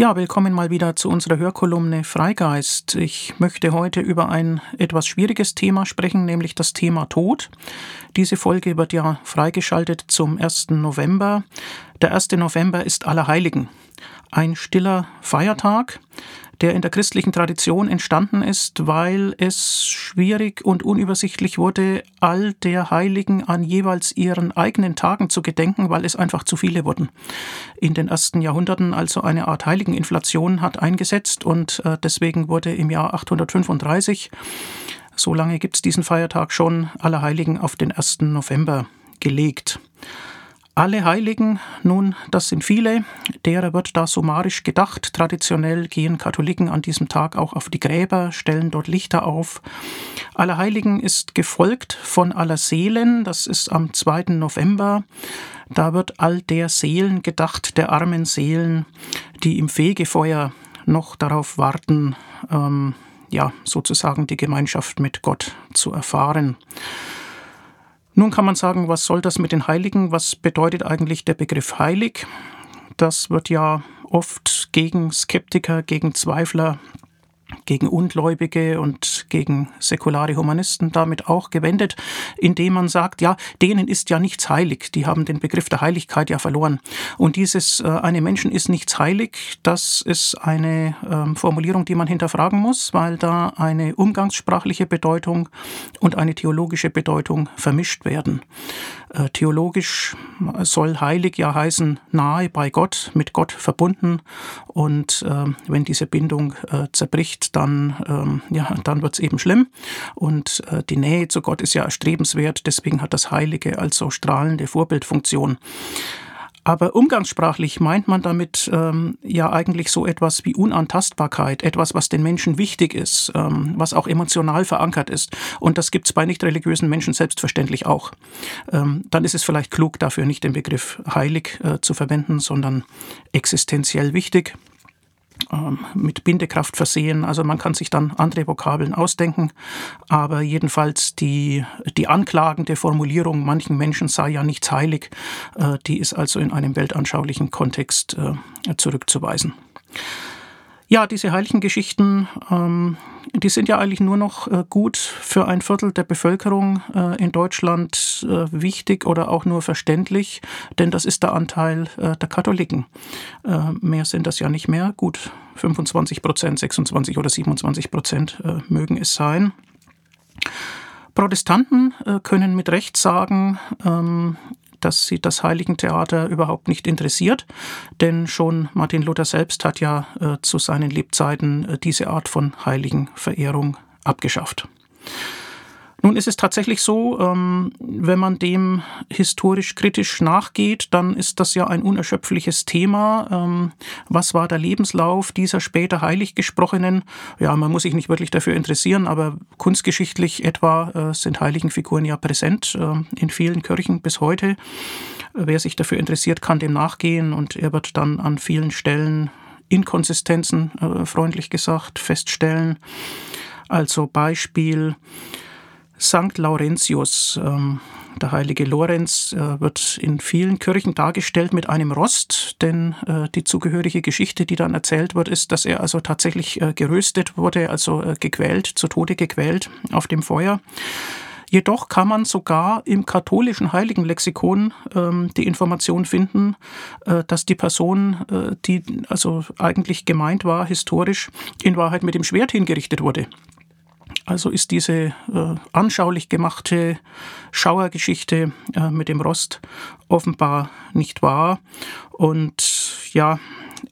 Ja, willkommen mal wieder zu unserer Hörkolumne Freigeist. Ich möchte heute über ein etwas schwieriges Thema sprechen, nämlich das Thema Tod. Diese Folge wird ja freigeschaltet zum 1. November. Der 1. November ist Allerheiligen, ein stiller Feiertag der in der christlichen Tradition entstanden ist, weil es schwierig und unübersichtlich wurde, all der Heiligen an jeweils ihren eigenen Tagen zu gedenken, weil es einfach zu viele wurden. In den ersten Jahrhunderten also eine Art Heiligeninflation hat eingesetzt und äh, deswegen wurde im Jahr 835, so lange gibt es diesen Feiertag schon, Allerheiligen auf den 1. November gelegt. Alle Heiligen, nun, das sind viele, derer wird da summarisch gedacht. Traditionell gehen Katholiken an diesem Tag auch auf die Gräber, stellen dort Lichter auf. Allerheiligen ist gefolgt von Allerseelen, das ist am 2. November. Da wird all der Seelen gedacht, der armen Seelen, die im Fegefeuer noch darauf warten, ähm, ja, sozusagen die Gemeinschaft mit Gott zu erfahren. Nun kann man sagen, was soll das mit den Heiligen? Was bedeutet eigentlich der Begriff heilig? Das wird ja oft gegen Skeptiker, gegen Zweifler gegen Ungläubige und gegen säkulare Humanisten damit auch gewendet, indem man sagt, ja, denen ist ja nichts heilig, die haben den Begriff der Heiligkeit ja verloren. Und dieses äh, eine Menschen ist nichts heilig, das ist eine äh, Formulierung, die man hinterfragen muss, weil da eine umgangssprachliche Bedeutung und eine theologische Bedeutung vermischt werden. Äh, theologisch soll heilig ja heißen nahe bei Gott, mit Gott verbunden und äh, wenn diese Bindung äh, zerbricht, dann, ähm, ja, dann wird es eben schlimm. Und äh, die Nähe zu Gott ist ja erstrebenswert, deswegen hat das Heilige also strahlende Vorbildfunktion. Aber umgangssprachlich meint man damit ähm, ja eigentlich so etwas wie Unantastbarkeit, etwas, was den Menschen wichtig ist, ähm, was auch emotional verankert ist. Und das gibt es bei nicht religiösen Menschen selbstverständlich auch. Ähm, dann ist es vielleicht klug, dafür nicht den Begriff heilig äh, zu verwenden, sondern existenziell wichtig. Ähm, mit Bindekraft versehen. Also man kann sich dann andere Vokabeln ausdenken. Aber jedenfalls die, die anklagende Formulierung, manchen Menschen sei ja nichts heilig, äh, die ist also in einem weltanschaulichen Kontext äh, zurückzuweisen. Ja, diese heiligen Geschichten, ähm, die sind ja eigentlich nur noch äh, gut für ein Viertel der Bevölkerung äh, in Deutschland äh, wichtig oder auch nur verständlich, denn das ist der Anteil äh, der Katholiken. Äh, mehr sind das ja nicht mehr. Gut, 25 Prozent, 26 oder 27 Prozent äh, mögen es sein. Protestanten können mit Recht sagen, ähm, dass sie das Heiligentheater überhaupt nicht interessiert, denn schon Martin Luther selbst hat ja äh, zu seinen Lebzeiten äh, diese Art von Heiligenverehrung abgeschafft. Nun ist es tatsächlich so, ähm, wenn man dem historisch kritisch nachgeht, dann ist das ja ein unerschöpfliches Thema. Ähm, was war der Lebenslauf dieser später heilig gesprochenen? Ja, man muss sich nicht wirklich dafür interessieren, aber kunstgeschichtlich etwa äh, sind Heiligenfiguren ja präsent äh, in vielen Kirchen bis heute. Wer sich dafür interessiert, kann dem nachgehen und er wird dann an vielen Stellen Inkonsistenzen, äh, freundlich gesagt, feststellen. Also Beispiel, St. Laurentius, ähm, der heilige Lorenz, äh, wird in vielen Kirchen dargestellt mit einem Rost, denn äh, die zugehörige Geschichte, die dann erzählt wird, ist, dass er also tatsächlich äh, geröstet wurde, also äh, gequält, zu Tode gequält auf dem Feuer. Jedoch kann man sogar im katholischen Heiligenlexikon ähm, die Information finden, äh, dass die Person, äh, die also eigentlich gemeint war, historisch, in Wahrheit mit dem Schwert hingerichtet wurde. Also ist diese äh, anschaulich gemachte Schauergeschichte äh, mit dem Rost offenbar nicht wahr. Und ja,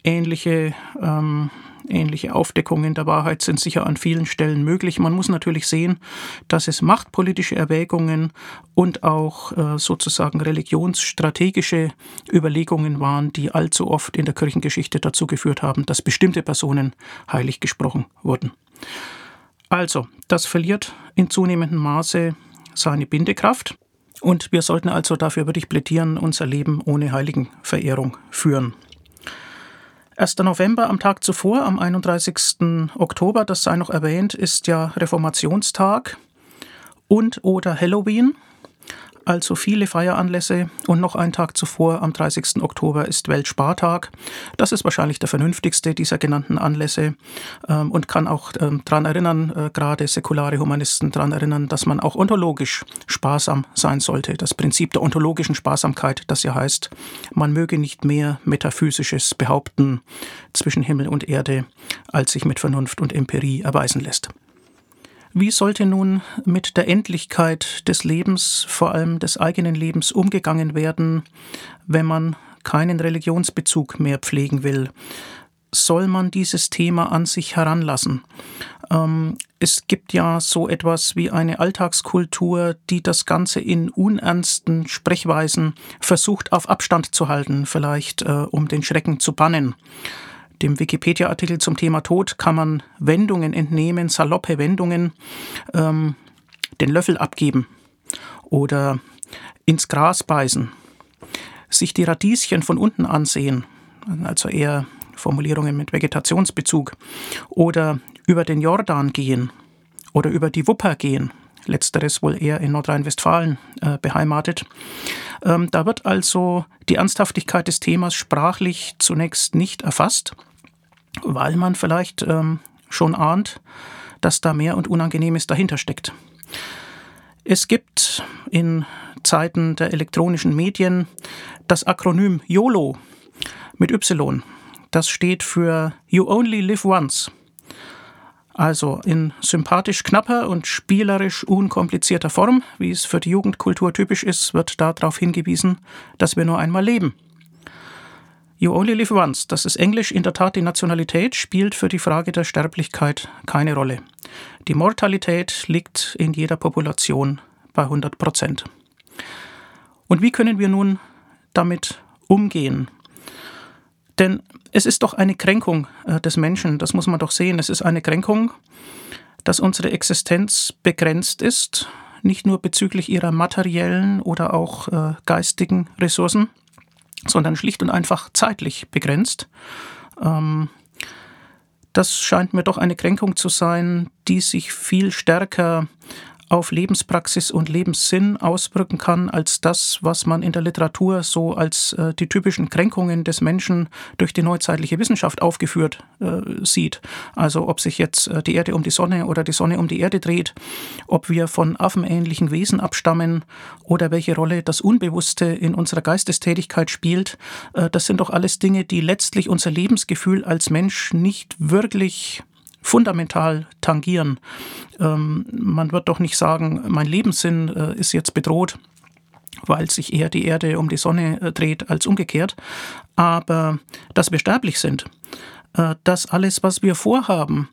ähnliche, ähm, ähnliche Aufdeckungen der Wahrheit sind sicher an vielen Stellen möglich. Man muss natürlich sehen, dass es machtpolitische Erwägungen und auch äh, sozusagen religionsstrategische Überlegungen waren, die allzu oft in der Kirchengeschichte dazu geführt haben, dass bestimmte Personen heilig gesprochen wurden. Also, das verliert in zunehmendem Maße seine Bindekraft. Und wir sollten also dafür wirklich plädieren, unser Leben ohne Heiligenverehrung führen. 1. November am Tag zuvor, am 31. Oktober, das sei noch erwähnt, ist ja Reformationstag und oder Halloween. Also viele Feieranlässe und noch einen Tag zuvor, am 30. Oktober, ist Weltspartag. Das ist wahrscheinlich der vernünftigste dieser genannten Anlässe ähm, und kann auch ähm, daran erinnern, äh, gerade säkulare Humanisten daran erinnern, dass man auch ontologisch sparsam sein sollte. Das Prinzip der ontologischen Sparsamkeit, das ja heißt, man möge nicht mehr Metaphysisches behaupten zwischen Himmel und Erde, als sich mit Vernunft und Empirie erweisen lässt. Wie sollte nun mit der Endlichkeit des Lebens, vor allem des eigenen Lebens, umgegangen werden, wenn man keinen Religionsbezug mehr pflegen will? Soll man dieses Thema an sich heranlassen? Ähm, es gibt ja so etwas wie eine Alltagskultur, die das Ganze in unernsten Sprechweisen versucht auf Abstand zu halten, vielleicht äh, um den Schrecken zu bannen. Dem Wikipedia-Artikel zum Thema Tod kann man Wendungen entnehmen, saloppe Wendungen, ähm, den Löffel abgeben oder ins Gras beißen, sich die Radieschen von unten ansehen, also eher Formulierungen mit Vegetationsbezug, oder über den Jordan gehen oder über die Wupper gehen, letzteres wohl eher in Nordrhein-Westfalen äh, beheimatet. Ähm, da wird also die Ernsthaftigkeit des Themas sprachlich zunächst nicht erfasst weil man vielleicht ähm, schon ahnt, dass da mehr und Unangenehmes dahinter steckt. Es gibt in Zeiten der elektronischen Medien das Akronym YOLO mit Y. Das steht für You Only Live Once. Also in sympathisch knapper und spielerisch unkomplizierter Form, wie es für die Jugendkultur typisch ist, wird darauf hingewiesen, dass wir nur einmal leben. You only live once, das ist Englisch, in der Tat die Nationalität spielt für die Frage der Sterblichkeit keine Rolle. Die Mortalität liegt in jeder Population bei 100 Prozent. Und wie können wir nun damit umgehen? Denn es ist doch eine Kränkung äh, des Menschen, das muss man doch sehen. Es ist eine Kränkung, dass unsere Existenz begrenzt ist, nicht nur bezüglich ihrer materiellen oder auch äh, geistigen Ressourcen, sondern schlicht und einfach zeitlich begrenzt. Ähm, das scheint mir doch eine Kränkung zu sein, die sich viel stärker auf Lebenspraxis und Lebenssinn auswirken kann, als das, was man in der Literatur so als äh, die typischen Kränkungen des Menschen durch die neuzeitliche Wissenschaft aufgeführt äh, sieht. Also ob sich jetzt äh, die Erde um die Sonne oder die Sonne um die Erde dreht, ob wir von affenähnlichen Wesen abstammen oder welche Rolle das Unbewusste in unserer Geistestätigkeit spielt, äh, das sind doch alles Dinge, die letztlich unser Lebensgefühl als Mensch nicht wirklich fundamental tangieren. Ähm, man wird doch nicht sagen, mein Lebenssinn äh, ist jetzt bedroht, weil sich eher die Erde um die Sonne äh, dreht als umgekehrt. Aber dass wir sterblich sind, äh, dass alles, was wir vorhaben,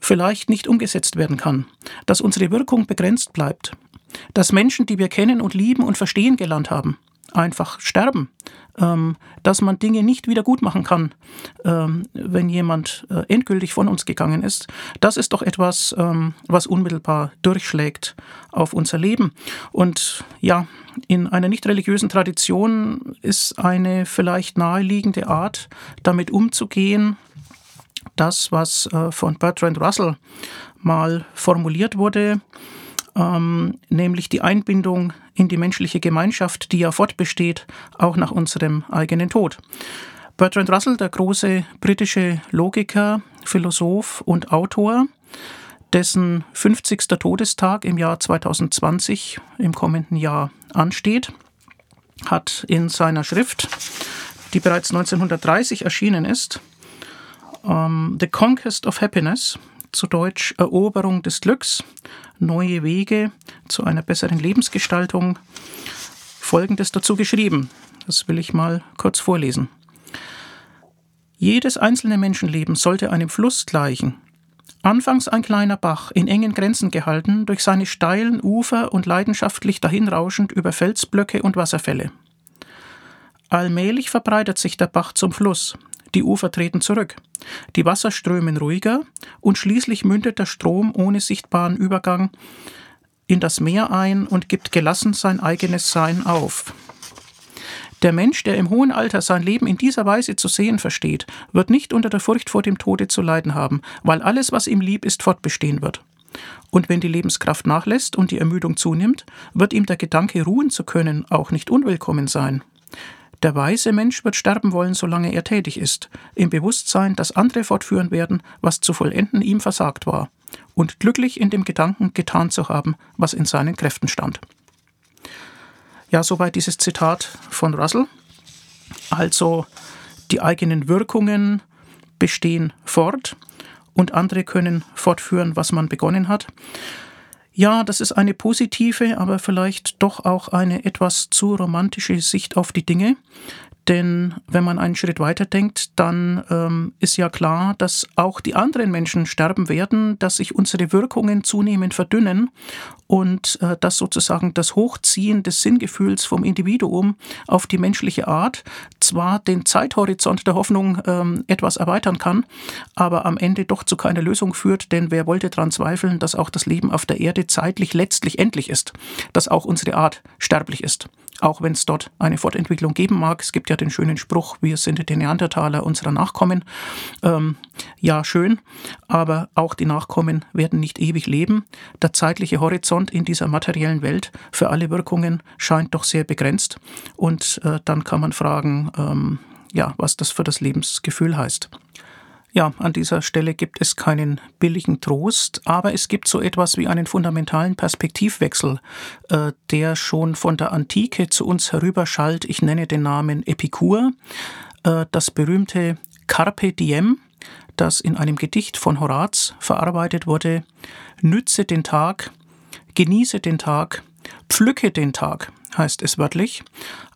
vielleicht nicht umgesetzt werden kann, dass unsere Wirkung begrenzt bleibt, dass Menschen, die wir kennen und lieben und verstehen gelernt haben, einfach sterben, ähm, dass man Dinge nicht wieder gut machen kann, ähm, wenn jemand äh, endgültig von uns gegangen ist. Das ist doch etwas, ähm, was unmittelbar durchschlägt auf unser Leben. Und ja, in einer nicht religiösen Tradition ist eine vielleicht naheliegende Art, damit umzugehen, das, was äh, von Bertrand Russell mal formuliert wurde, ähm, nämlich die Einbindung in die menschliche Gemeinschaft, die ja fortbesteht, auch nach unserem eigenen Tod. Bertrand Russell, der große britische Logiker, Philosoph und Autor, dessen 50. Todestag im Jahr 2020 im kommenden Jahr ansteht, hat in seiner Schrift, die bereits 1930 erschienen ist, ähm, The Conquest of Happiness, zu Deutsch Eroberung des Glücks, neue Wege zu einer besseren Lebensgestaltung, Folgendes dazu geschrieben. Das will ich mal kurz vorlesen. Jedes einzelne Menschenleben sollte einem Fluss gleichen. Anfangs ein kleiner Bach, in engen Grenzen gehalten, durch seine steilen Ufer und leidenschaftlich dahinrauschend über Felsblöcke und Wasserfälle. Allmählich verbreitet sich der Bach zum Fluss, die Ufer treten zurück. Die Wasser strömen ruhiger und schließlich mündet der Strom ohne sichtbaren Übergang in das Meer ein und gibt gelassen sein eigenes Sein auf. Der Mensch, der im hohen Alter sein Leben in dieser Weise zu sehen versteht, wird nicht unter der Furcht vor dem Tode zu leiden haben, weil alles, was ihm lieb ist, fortbestehen wird. Und wenn die Lebenskraft nachlässt und die Ermüdung zunimmt, wird ihm der Gedanke, ruhen zu können, auch nicht unwillkommen sein. Der weise Mensch wird sterben wollen, solange er tätig ist, im Bewusstsein, dass andere fortführen werden, was zu vollenden ihm versagt war, und glücklich in dem Gedanken, getan zu haben, was in seinen Kräften stand. Ja, soweit dieses Zitat von Russell. Also die eigenen Wirkungen bestehen fort und andere können fortführen, was man begonnen hat. Ja, das ist eine positive, aber vielleicht doch auch eine etwas zu romantische Sicht auf die Dinge. Denn wenn man einen Schritt weiter denkt, dann ähm, ist ja klar, dass auch die anderen Menschen sterben werden, dass sich unsere Wirkungen zunehmend verdünnen und äh, dass sozusagen das Hochziehen des Sinngefühls vom Individuum auf die menschliche Art zwar den Zeithorizont der Hoffnung ähm, etwas erweitern kann, aber am Ende doch zu keiner Lösung führt, denn wer wollte daran zweifeln, dass auch das Leben auf der Erde zeitlich letztlich endlich ist, dass auch unsere Art sterblich ist auch wenn es dort eine Fortentwicklung geben mag. Es gibt ja den schönen Spruch, wir sind die Neandertaler unserer Nachkommen. Ähm, ja, schön, aber auch die Nachkommen werden nicht ewig leben. Der zeitliche Horizont in dieser materiellen Welt für alle Wirkungen scheint doch sehr begrenzt. Und äh, dann kann man fragen, ähm, ja, was das für das Lebensgefühl heißt. Ja, an dieser Stelle gibt es keinen billigen Trost, aber es gibt so etwas wie einen fundamentalen Perspektivwechsel, äh, der schon von der Antike zu uns herüberschallt. Ich nenne den Namen Epikur, äh, das berühmte Carpe Diem, das in einem Gedicht von Horaz verarbeitet wurde. Nütze den Tag, genieße den Tag, pflücke den Tag, heißt es wörtlich.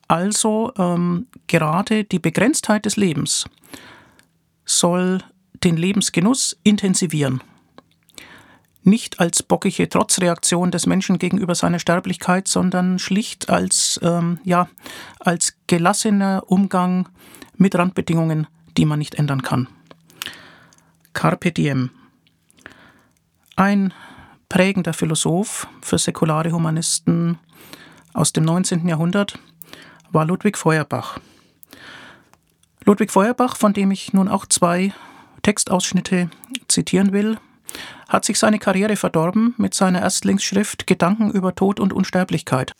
Also ähm, gerade die Begrenztheit des Lebens soll den Lebensgenuss intensivieren. Nicht als bockige Trotzreaktion des Menschen gegenüber seiner Sterblichkeit, sondern schlicht als, ähm, ja, als gelassener Umgang mit Randbedingungen, die man nicht ändern kann. Carpe diem. Ein prägender Philosoph für säkulare Humanisten aus dem 19. Jahrhundert war Ludwig Feuerbach. Ludwig Feuerbach, von dem ich nun auch zwei Textausschnitte zitieren will, hat sich seine Karriere verdorben mit seiner Erstlingsschrift Gedanken über Tod und Unsterblichkeit,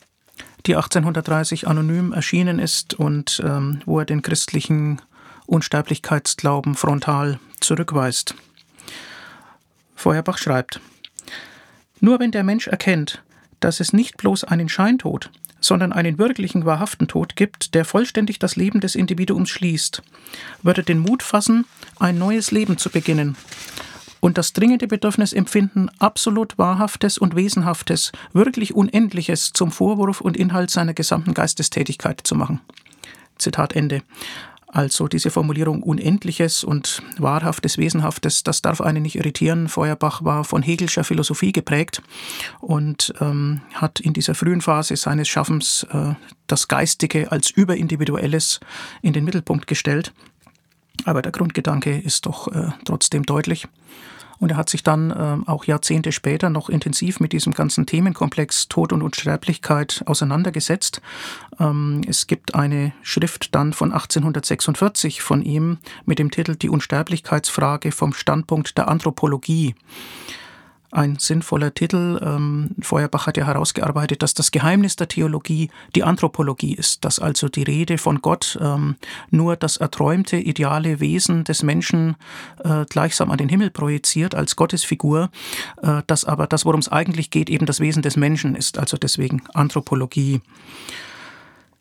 die 1830 anonym erschienen ist und ähm, wo er den christlichen Unsterblichkeitsglauben frontal zurückweist. Feuerbach schreibt, Nur wenn der Mensch erkennt, dass es nicht bloß einen Scheintod, sondern einen wirklichen, wahrhaften Tod gibt, der vollständig das Leben des Individuums schließt, würde den Mut fassen, ein neues Leben zu beginnen und das dringende Bedürfnis empfinden, absolut Wahrhaftes und Wesenhaftes, wirklich Unendliches zum Vorwurf und Inhalt seiner gesamten Geistestätigkeit zu machen. Zitat Ende. Also diese Formulierung Unendliches und Wahrhaftes, Wesenhaftes, das darf einen nicht irritieren. Feuerbach war von Hegelscher Philosophie geprägt und ähm, hat in dieser frühen Phase seines Schaffens äh, das Geistige als Überindividuelles in den Mittelpunkt gestellt. Aber der Grundgedanke ist doch äh, trotzdem deutlich. Und er hat sich dann äh, auch Jahrzehnte später noch intensiv mit diesem ganzen Themenkomplex Tod und Unsterblichkeit auseinandergesetzt. Ähm, es gibt eine Schrift dann von 1846 von ihm mit dem Titel Die Unsterblichkeitsfrage vom Standpunkt der Anthropologie ein sinnvoller Titel. Ähm, Feuerbach hat ja herausgearbeitet, dass das Geheimnis der Theologie die Anthropologie ist, dass also die Rede von Gott ähm, nur das erträumte, ideale Wesen des Menschen äh, gleichsam an den Himmel projiziert als Gottesfigur, äh, dass aber das, worum es eigentlich geht, eben das Wesen des Menschen ist, also deswegen Anthropologie.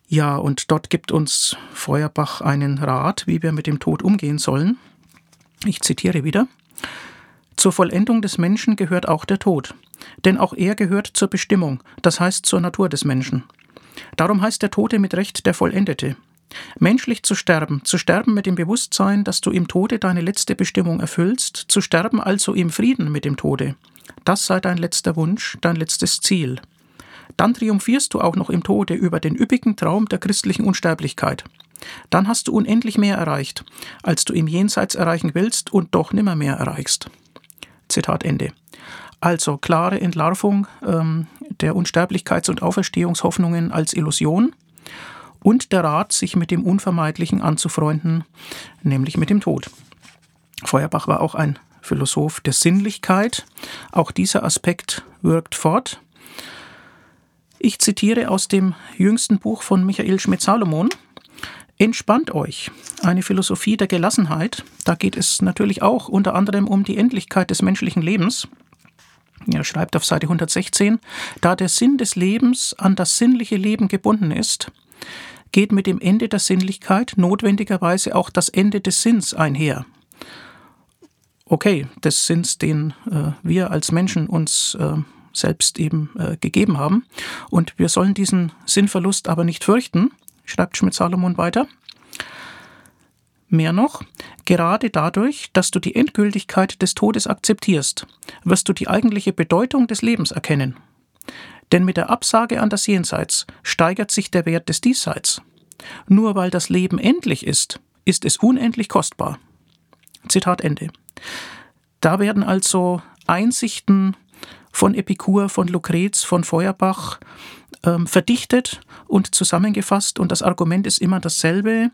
Ja, und dort gibt uns Feuerbach einen Rat, wie wir mit dem Tod umgehen sollen. Ich zitiere wieder. Zur Vollendung des Menschen gehört auch der Tod, denn auch er gehört zur Bestimmung, das heißt zur Natur des Menschen. Darum heißt der Tote mit Recht der Vollendete. Menschlich zu sterben, zu sterben mit dem Bewusstsein, dass du im Tode deine letzte Bestimmung erfüllst, zu sterben also im Frieden mit dem Tode. Das sei dein letzter Wunsch, dein letztes Ziel. Dann triumphierst du auch noch im Tode über den üppigen Traum der christlichen Unsterblichkeit. Dann hast du unendlich mehr erreicht, als du im Jenseits erreichen willst und doch nimmer mehr erreichst. Zitat Ende. Also klare Entlarvung ähm, der Unsterblichkeits- und Auferstehungshoffnungen als Illusion und der Rat, sich mit dem Unvermeidlichen anzufreunden, nämlich mit dem Tod. Feuerbach war auch ein Philosoph der Sinnlichkeit. Auch dieser Aspekt wirkt fort. Ich zitiere aus dem jüngsten Buch von Michael Schmidt-Salomon. Entspannt euch. Eine Philosophie der Gelassenheit. Da geht es natürlich auch unter anderem um die Endlichkeit des menschlichen Lebens. Er schreibt auf Seite 116, da der Sinn des Lebens an das sinnliche Leben gebunden ist, geht mit dem Ende der Sinnlichkeit notwendigerweise auch das Ende des Sinns einher. Okay, des Sinns, den äh, wir als Menschen uns äh, selbst eben äh, gegeben haben. Und wir sollen diesen Sinnverlust aber nicht fürchten, schreibt Schmidt-Salomon weiter. Mehr noch, gerade dadurch, dass du die Endgültigkeit des Todes akzeptierst, wirst du die eigentliche Bedeutung des Lebens erkennen. Denn mit der Absage an das Jenseits steigert sich der Wert des Diesseits. Nur weil das Leben endlich ist, ist es unendlich kostbar. Zitat Ende. Da werden also Einsichten von Epikur, von Lucrez, von Feuerbach ähm, verdichtet und zusammengefasst und das Argument ist immer dasselbe.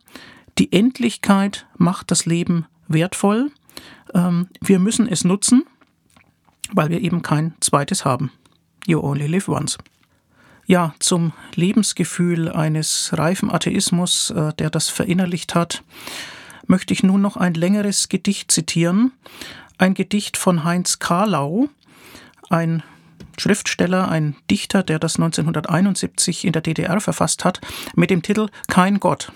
Die Endlichkeit macht das Leben wertvoll. Ähm, wir müssen es nutzen, weil wir eben kein zweites haben. You only live once. Ja, zum Lebensgefühl eines reifen Atheismus, äh, der das verinnerlicht hat, möchte ich nun noch ein längeres Gedicht zitieren. Ein Gedicht von Heinz Karlau, ein Schriftsteller, ein Dichter, der das 1971 in der DDR verfasst hat, mit dem Titel Kein Gott.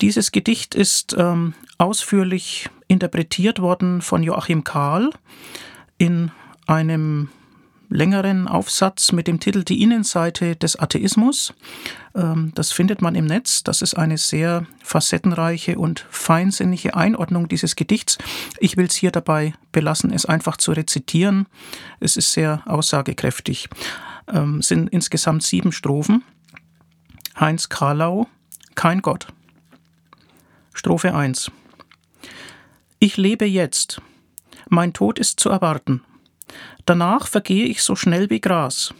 Dieses Gedicht ist ähm, ausführlich interpretiert worden von Joachim Kahl in einem längeren Aufsatz mit dem Titel Die Innenseite des Atheismus. Ähm, das findet man im Netz. Das ist eine sehr facettenreiche und feinsinnige Einordnung dieses Gedichts. Ich will es hier dabei belassen, es einfach zu rezitieren. Es ist sehr aussagekräftig. Es ähm, sind insgesamt sieben Strophen. Heinz Karlau, kein Gott. Strophe 1 Ich lebe jetzt. Mein Tod ist zu erwarten. Danach vergehe ich so schnell wie Gras.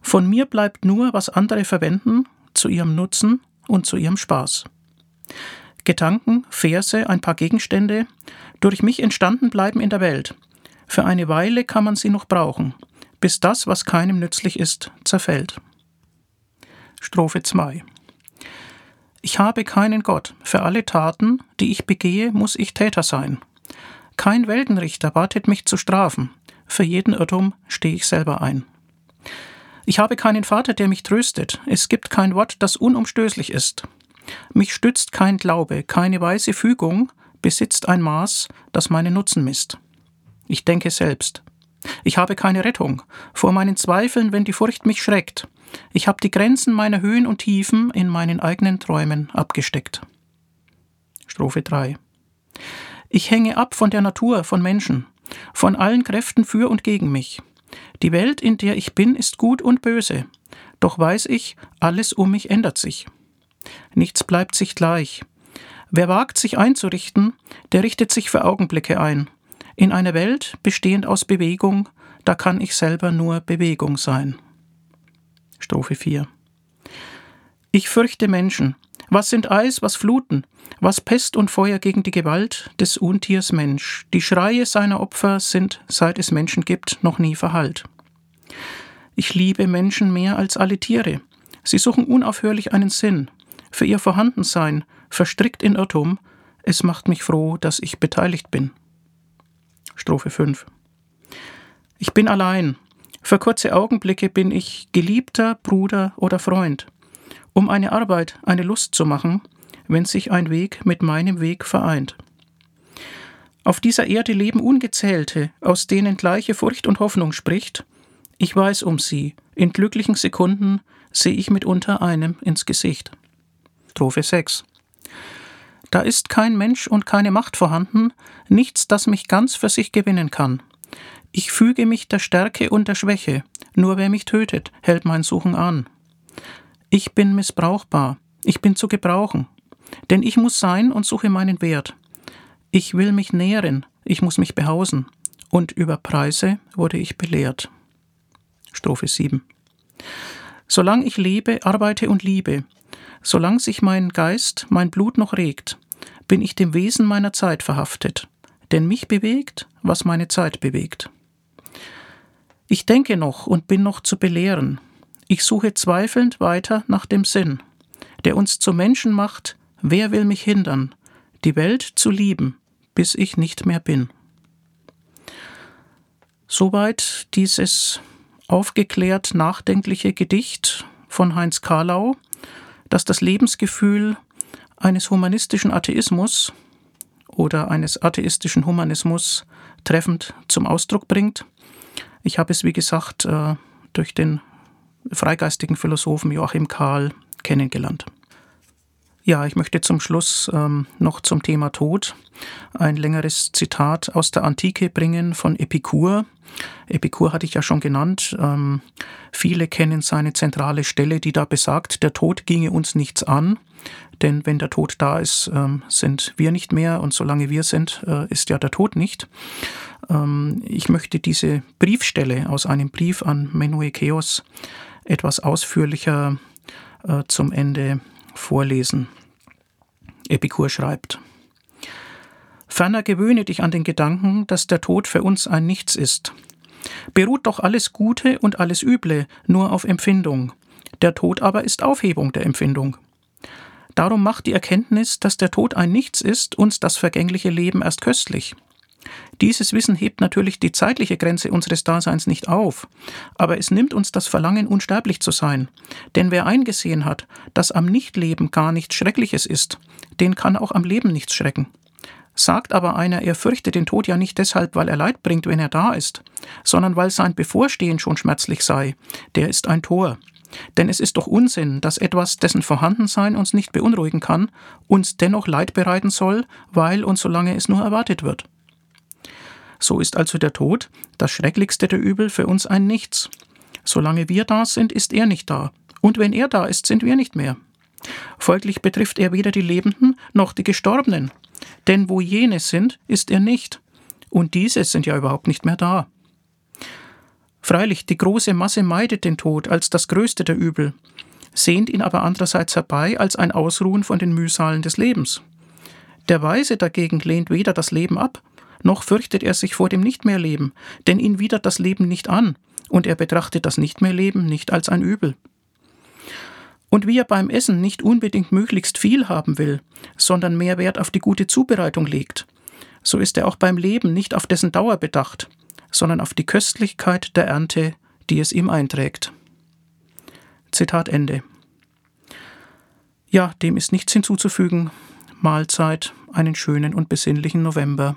Von mir bleibt nur, was andere verwenden, zu ihrem Nutzen und zu ihrem Spaß. Gedanken, Verse, ein paar Gegenstände, durch mich entstanden bleiben in der Welt. Für eine Weile kann man sie noch brauchen, bis das, was keinem nützlich ist, zerfällt. Strophe 2 ich habe keinen Gott. Für alle Taten, die ich begehe, muss ich Täter sein. Kein Weltenrichter wartet mich zu strafen. Für jeden Irrtum stehe ich selber ein. Ich habe keinen Vater, der mich tröstet. Es gibt kein Wort, das unumstößlich ist. Mich stützt kein Glaube, keine weise Fügung, besitzt ein Maß, das meine Nutzen misst. Ich denke selbst. Ich habe keine Rettung vor meinen Zweifeln, wenn die Furcht mich schreckt. Ich habe die Grenzen meiner Höhen und Tiefen in meinen eigenen Träumen abgesteckt. Strophe 3. Ich hänge ab von der Natur, von Menschen, von allen Kräften für und gegen mich. Die Welt, in der ich bin, ist gut und böse, doch weiß ich, alles um mich ändert sich. Nichts bleibt sich gleich. Wer wagt, sich einzurichten, der richtet sich für Augenblicke ein. In einer Welt, bestehend aus Bewegung, da kann ich selber nur Bewegung sein. Strophe 4. Ich fürchte Menschen. Was sind Eis, was Fluten? Was Pest und Feuer gegen die Gewalt des Untiers Mensch? Die Schreie seiner Opfer sind, seit es Menschen gibt, noch nie verhallt. Ich liebe Menschen mehr als alle Tiere. Sie suchen unaufhörlich einen Sinn. Für ihr Vorhandensein, verstrickt in Irrtum, es macht mich froh, dass ich beteiligt bin. Strophe 5. Ich bin allein, für kurze Augenblicke bin ich Geliebter, Bruder oder Freund, um eine Arbeit, eine Lust zu machen, wenn sich ein Weg mit meinem Weg vereint. Auf dieser Erde leben Ungezählte, aus denen gleiche Furcht und Hoffnung spricht. Ich weiß um sie, in glücklichen Sekunden sehe ich mitunter einem ins Gesicht. Strophe 6 Da ist kein Mensch und keine Macht vorhanden, nichts, das mich ganz für sich gewinnen kann. Ich füge mich der Stärke und der Schwäche, nur wer mich tötet, hält mein Suchen an. Ich bin missbrauchbar, ich bin zu gebrauchen, denn ich muss sein und suche meinen Wert. Ich will mich nähren, ich muss mich behausen, und über Preise wurde ich belehrt. Strophe 7. Solang ich lebe, arbeite und liebe, solang sich mein Geist, mein Blut noch regt, bin ich dem Wesen meiner Zeit verhaftet, denn mich bewegt, was meine Zeit bewegt. Ich denke noch und bin noch zu belehren. Ich suche zweifelnd weiter nach dem Sinn, der uns zu Menschen macht, wer will mich hindern, die Welt zu lieben, bis ich nicht mehr bin. Soweit dieses aufgeklärt nachdenkliche Gedicht von Heinz Karlau, das das Lebensgefühl eines humanistischen Atheismus oder eines atheistischen Humanismus treffend zum Ausdruck bringt. Ich habe es, wie gesagt, äh, durch den freigeistigen Philosophen Joachim Kahl kennengelernt. Ja, ich möchte zum Schluss ähm, noch zum Thema Tod ein längeres Zitat aus der Antike bringen von Epikur. Epikur hatte ich ja schon genannt. Ähm, viele kennen seine zentrale Stelle, die da besagt, der Tod ginge uns nichts an. Denn wenn der Tod da ist, ähm, sind wir nicht mehr und solange wir sind, äh, ist ja der Tod nicht. Ähm, ich möchte diese Briefstelle aus einem Brief an Menuekeos etwas ausführlicher äh, zum Ende vorlesen. Epikur schreibt. Ferner gewöhne dich an den Gedanken, dass der Tod für uns ein Nichts ist. Beruht doch alles Gute und alles Üble nur auf Empfindung. Der Tod aber ist Aufhebung der Empfindung. Darum macht die Erkenntnis, dass der Tod ein Nichts ist, uns das vergängliche Leben erst köstlich. Dieses Wissen hebt natürlich die zeitliche Grenze unseres Daseins nicht auf, aber es nimmt uns das Verlangen, unsterblich zu sein. Denn wer eingesehen hat, dass am Nichtleben gar nichts Schreckliches ist, den kann auch am Leben nichts schrecken. Sagt aber einer, er fürchte den Tod ja nicht deshalb, weil er Leid bringt, wenn er da ist, sondern weil sein Bevorstehen schon schmerzlich sei, der ist ein Tor. Denn es ist doch Unsinn, dass etwas, dessen Vorhandensein uns nicht beunruhigen kann, uns dennoch Leid bereiten soll, weil und solange es nur erwartet wird. So ist also der Tod, das schrecklichste der Übel, für uns ein Nichts. Solange wir da sind, ist er nicht da. Und wenn er da ist, sind wir nicht mehr. Folglich betrifft er weder die Lebenden noch die Gestorbenen. Denn wo jene sind, ist er nicht. Und diese sind ja überhaupt nicht mehr da. Freilich, die große Masse meidet den Tod als das größte der Übel, sehnt ihn aber andererseits herbei als ein Ausruhen von den Mühsalen des Lebens. Der Weise dagegen lehnt weder das Leben ab, noch fürchtet er sich vor dem Nichtmehrleben, denn ihn widert das Leben nicht an, und er betrachtet das Nichtmehrleben nicht als ein Übel. Und wie er beim Essen nicht unbedingt möglichst viel haben will, sondern mehr Wert auf die gute Zubereitung legt, so ist er auch beim Leben nicht auf dessen Dauer bedacht, sondern auf die Köstlichkeit der Ernte, die es ihm einträgt. Zitat Ende. Ja, dem ist nichts hinzuzufügen. Mahlzeit, einen schönen und besinnlichen November.